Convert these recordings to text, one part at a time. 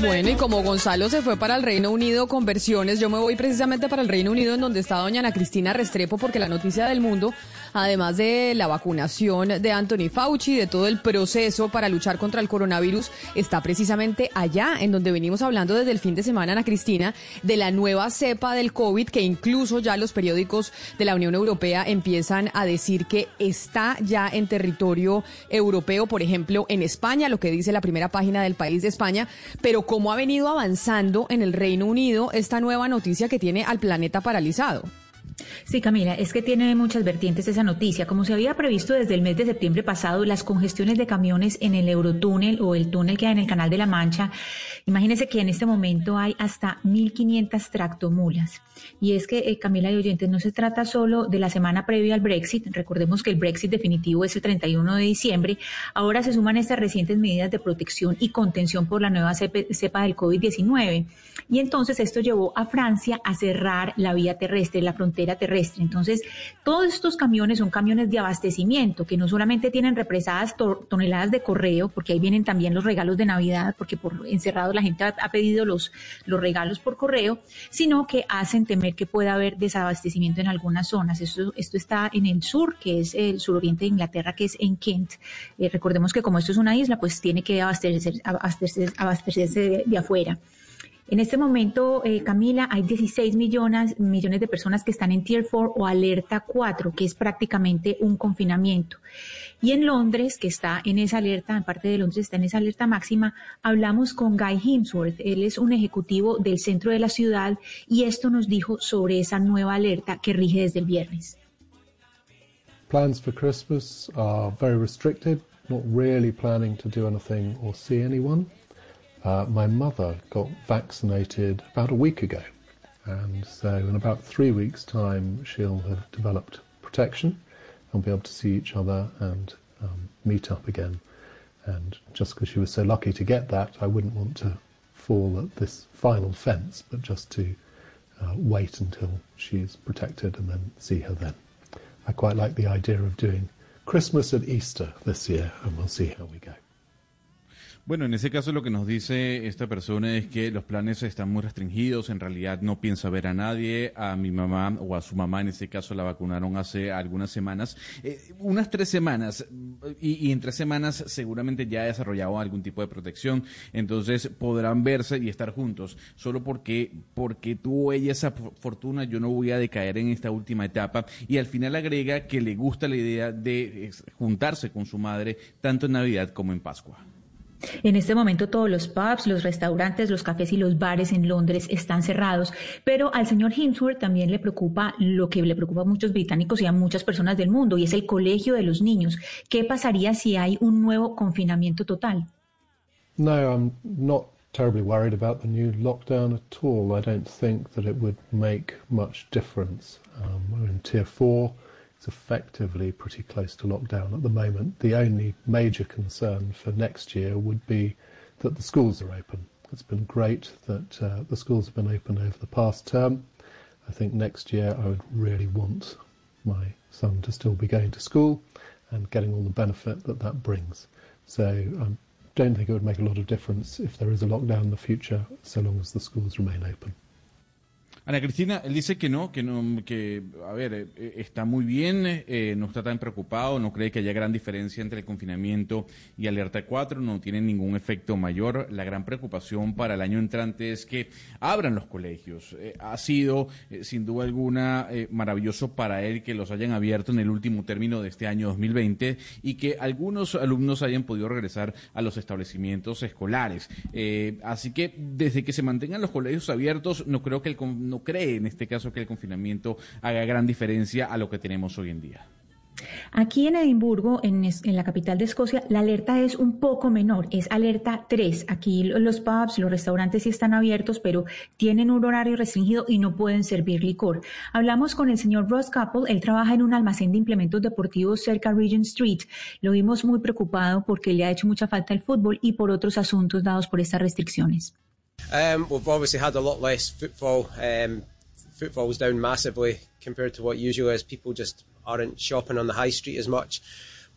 Bueno, y como Gonzalo se fue para el Reino Unido con versiones, yo me voy precisamente para el Reino Unido en donde está doña Ana Cristina Restrepo porque la noticia del mundo, además de la vacunación de Anthony Fauci, de todo el proceso para luchar contra el coronavirus, está precisamente allá en donde venimos hablando desde el fin de semana, Ana Cristina, de la nueva cepa del COVID que incluso ya los periódicos de la Unión Europea empiezan a decir que está ya en territorio europeo, por ejemplo, en España, lo que dice la primera página del país de España, pero cómo ha venido avanzando en el Reino Unido esta nueva noticia que tiene al planeta paralizado. Sí, Camila, es que tiene muchas vertientes esa noticia. Como se había previsto desde el mes de septiembre pasado, las congestiones de camiones en el Eurotúnel o el túnel que hay en el Canal de la Mancha, imagínense que en este momento hay hasta 1.500 tractomulas. Y es que, eh, Camila y oyentes, no se trata solo de la semana previa al Brexit. Recordemos que el Brexit definitivo es el 31 de diciembre. Ahora se suman estas recientes medidas de protección y contención por la nueva cepa del COVID-19. Y entonces esto llevó a Francia a cerrar la vía terrestre, la frontera terrestre. Entonces, todos estos camiones son camiones de abastecimiento que no solamente tienen represadas toneladas de correo, porque ahí vienen también los regalos de Navidad, porque por encerrado la gente ha, pedido los, los regalos por correo, sino que hacen temer que pueda haber desabastecimiento en algunas zonas. Esto, esto está en el sur, que es el suroriente de Inglaterra, que es en Kent. Eh, recordemos que como esto es una isla, pues tiene que abastecerse, abastecerse, de afuera. En este momento, eh, Camila, hay 16 millones, millones de personas que están en Tier 4 o alerta 4, que es prácticamente un confinamiento. Y en Londres, que está en esa alerta, en parte de Londres está en esa alerta máxima, hablamos con Guy Hemsworth. Él es un ejecutivo del centro de la ciudad y esto nos dijo sobre esa nueva alerta que rige desde el viernes. Plans for Christmas are very restricted, not really planning to do anything or see anyone. Uh, my mother got vaccinated about a week ago, and so in about three weeks' time, she'll have developed protection and be able to see each other and um, meet up again. And just because she was so lucky to get that, I wouldn't want to fall at this final fence, but just to uh, wait until she's protected and then see her then. I quite like the idea of doing Christmas and Easter this year, and we'll see how we go. Bueno, en ese caso lo que nos dice esta persona es que los planes están muy restringidos, en realidad no piensa ver a nadie, a mi mamá o a su mamá en ese caso la vacunaron hace algunas semanas, eh, unas tres semanas, y, en tres semanas seguramente ya ha desarrollado algún tipo de protección, entonces podrán verse y estar juntos, solo porque, porque tuvo ella esa fortuna, yo no voy a decaer en esta última etapa, y al final agrega que le gusta la idea de juntarse con su madre tanto en Navidad como en Pascua. En este momento todos los pubs, los restaurantes, los cafés y los bares en Londres están cerrados, pero al señor Hemsworth también le preocupa lo que le preocupa a muchos británicos y a muchas personas del mundo, y es el colegio de los niños. ¿Qué pasaría si hay un nuevo confinamiento total? No, I'm not terribly worried about the new lockdown at all. I don't think that it would make much difference. Um, we're in tier four. It's effectively pretty close to lockdown at the moment. The only major concern for next year would be that the schools are open. It's been great that uh, the schools have been open over the past term. I think next year I would really want my son to still be going to school and getting all the benefit that that brings. So I don't think it would make a lot of difference if there is a lockdown in the future, so long as the schools remain open. Ana Cristina, él dice que no, que no, que, a ver, eh, eh, está muy bien, eh, no está tan preocupado, no cree que haya gran diferencia entre el confinamiento y alerta 4, no tiene ningún efecto mayor. La gran preocupación para el año entrante es que abran los colegios. ha sido, sin duda alguna, maravilloso para él que los hayan abierto en el último término de este año 2020 y que algunos alumnos hayan podido regresar a los establecimientos escolares. así que desde que se mantengan los colegios abiertos, no creo que el cree en este caso que el confinamiento haga gran diferencia a lo que tenemos hoy en día. Aquí en Edimburgo, en, la capital de Escocia, la alerta es un poco menor, es alerta 3. Aquí los pubs, los restaurantes sí están abiertos, pero tienen un horario restringido y no pueden servir licor. Hablamos con el señor Ross Couple, él trabaja en un almacén de implementos deportivos cerca de Regent Street. Lo vimos muy preocupado porque le ha hecho mucha falta el fútbol y por otros asuntos dados por estas restricciones. Um, we've obviously had a lot less footfall. Um, footfall's down massively compared to what usual is. People just aren't shopping on the high street as much.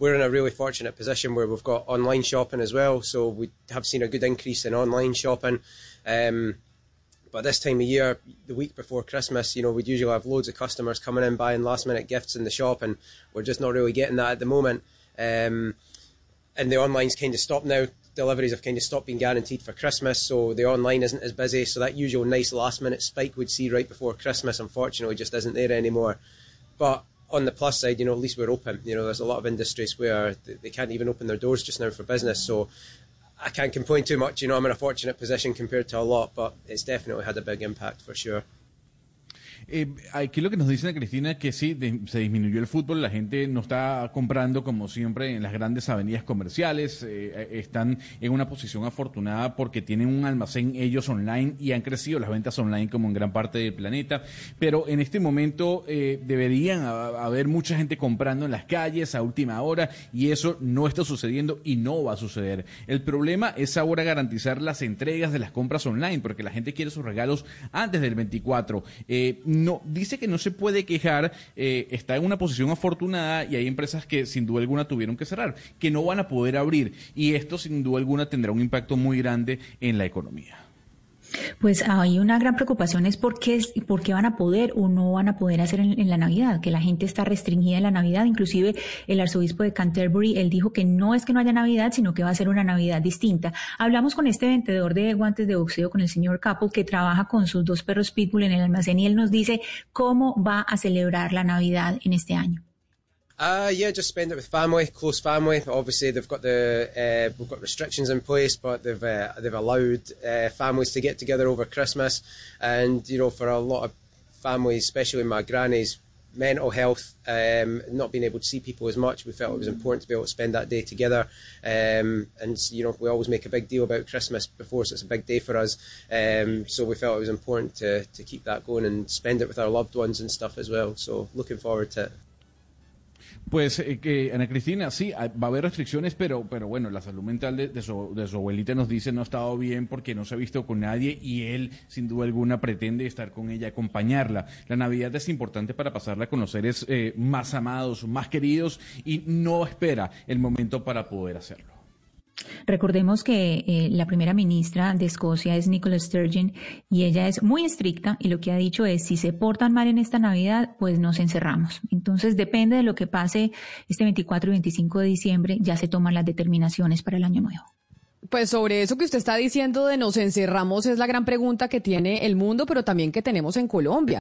we're in a really fortunate position where we've got online shopping as well. So we have seen a good increase in online shopping. Um, but this time of year, the week before Christmas, you know, we'd usually have loads of customers coming in buying last minute gifts in the shop, and we're just not really getting that at the moment. Um, and the online's kind of stopped now. Deliveries have kind of stopped being guaranteed for Christmas, so the online isn't as busy. So that usual nice last minute spike we'd see right before Christmas, unfortunately, just isn't there anymore. But on the plus side, you know, at least we're open. You know, there's a lot of industries where they can't even open their doors just now for business. So I can't complain too much. You know, I'm in a fortunate position compared to a lot, but it's definitely had a big impact for sure. Eh, aquí lo que nos dice Cristina que sí, se disminuyó el fútbol, la gente no está comprando como siempre en las grandes avenidas comerciales, eh, eh, están en una posición afortunada porque tienen un almacén ellos online y han crecido las ventas online como en gran parte del planeta, pero en este momento deberían haber mucha gente comprando en las calles a última hora y eso no está sucediendo y no va a suceder. El problema es ahora garantizar las entregas de las compras online porque la gente quiere sus regalos antes del 24 no dice que no se puede quejar, eh, está en una posición afortunada y hay empresas que sin duda alguna tuvieron que cerrar, que no van a poder abrir y esto sin duda alguna tendrá un impacto muy grande en la economía. Pues hay una gran preocupación es por qué, por qué van a poder o no van a poder hacer en, la Navidad, que la gente está restringida en la Navidad. Inclusive el arzobispo de Canterbury, él dijo que no es que no haya Navidad, sino que va a ser una Navidad distinta. Hablamos con este vendedor de guantes de boxeo, con el señor Capel, que trabaja con sus dos perros Pitbull en el almacén y él nos dice cómo va a celebrar la Navidad en este año. Uh, yeah, just spend it with family, close family. Obviously, they've got the uh, we've got restrictions in place, but they've uh, they've allowed uh, families to get together over Christmas, and you know, for a lot of families, especially my granny's mental health, um, not being able to see people as much, we felt it was important to be able to spend that day together. Um, and you know, we always make a big deal about Christmas before, so it's a big day for us. Um, so we felt it was important to to keep that going and spend it with our loved ones and stuff as well. So looking forward to it. Pues eh, que Ana Cristina, sí, va a haber restricciones, pero, pero bueno, la salud mental de, su, de, su, abuelita nos dice no ha estado bien porque no se ha visto con nadie y él, sin duda alguna, pretende estar con ella, acompañarla. La Navidad es importante para pasarla con los seres eh, más amados, más queridos y no espera el momento para poder hacerlo. Recordemos que eh, la primera ministra de Escocia es Nicola Sturgeon y ella es muy estricta y lo que ha dicho es si se portan mal en esta Navidad, pues nos encerramos. Entonces depende de lo que pase este 24 y 25 de diciembre, ya se toman las determinaciones para el año nuevo. Pues sobre eso que usted está diciendo de nos encerramos es la gran pregunta que tiene el mundo, pero también que tenemos en Colombia.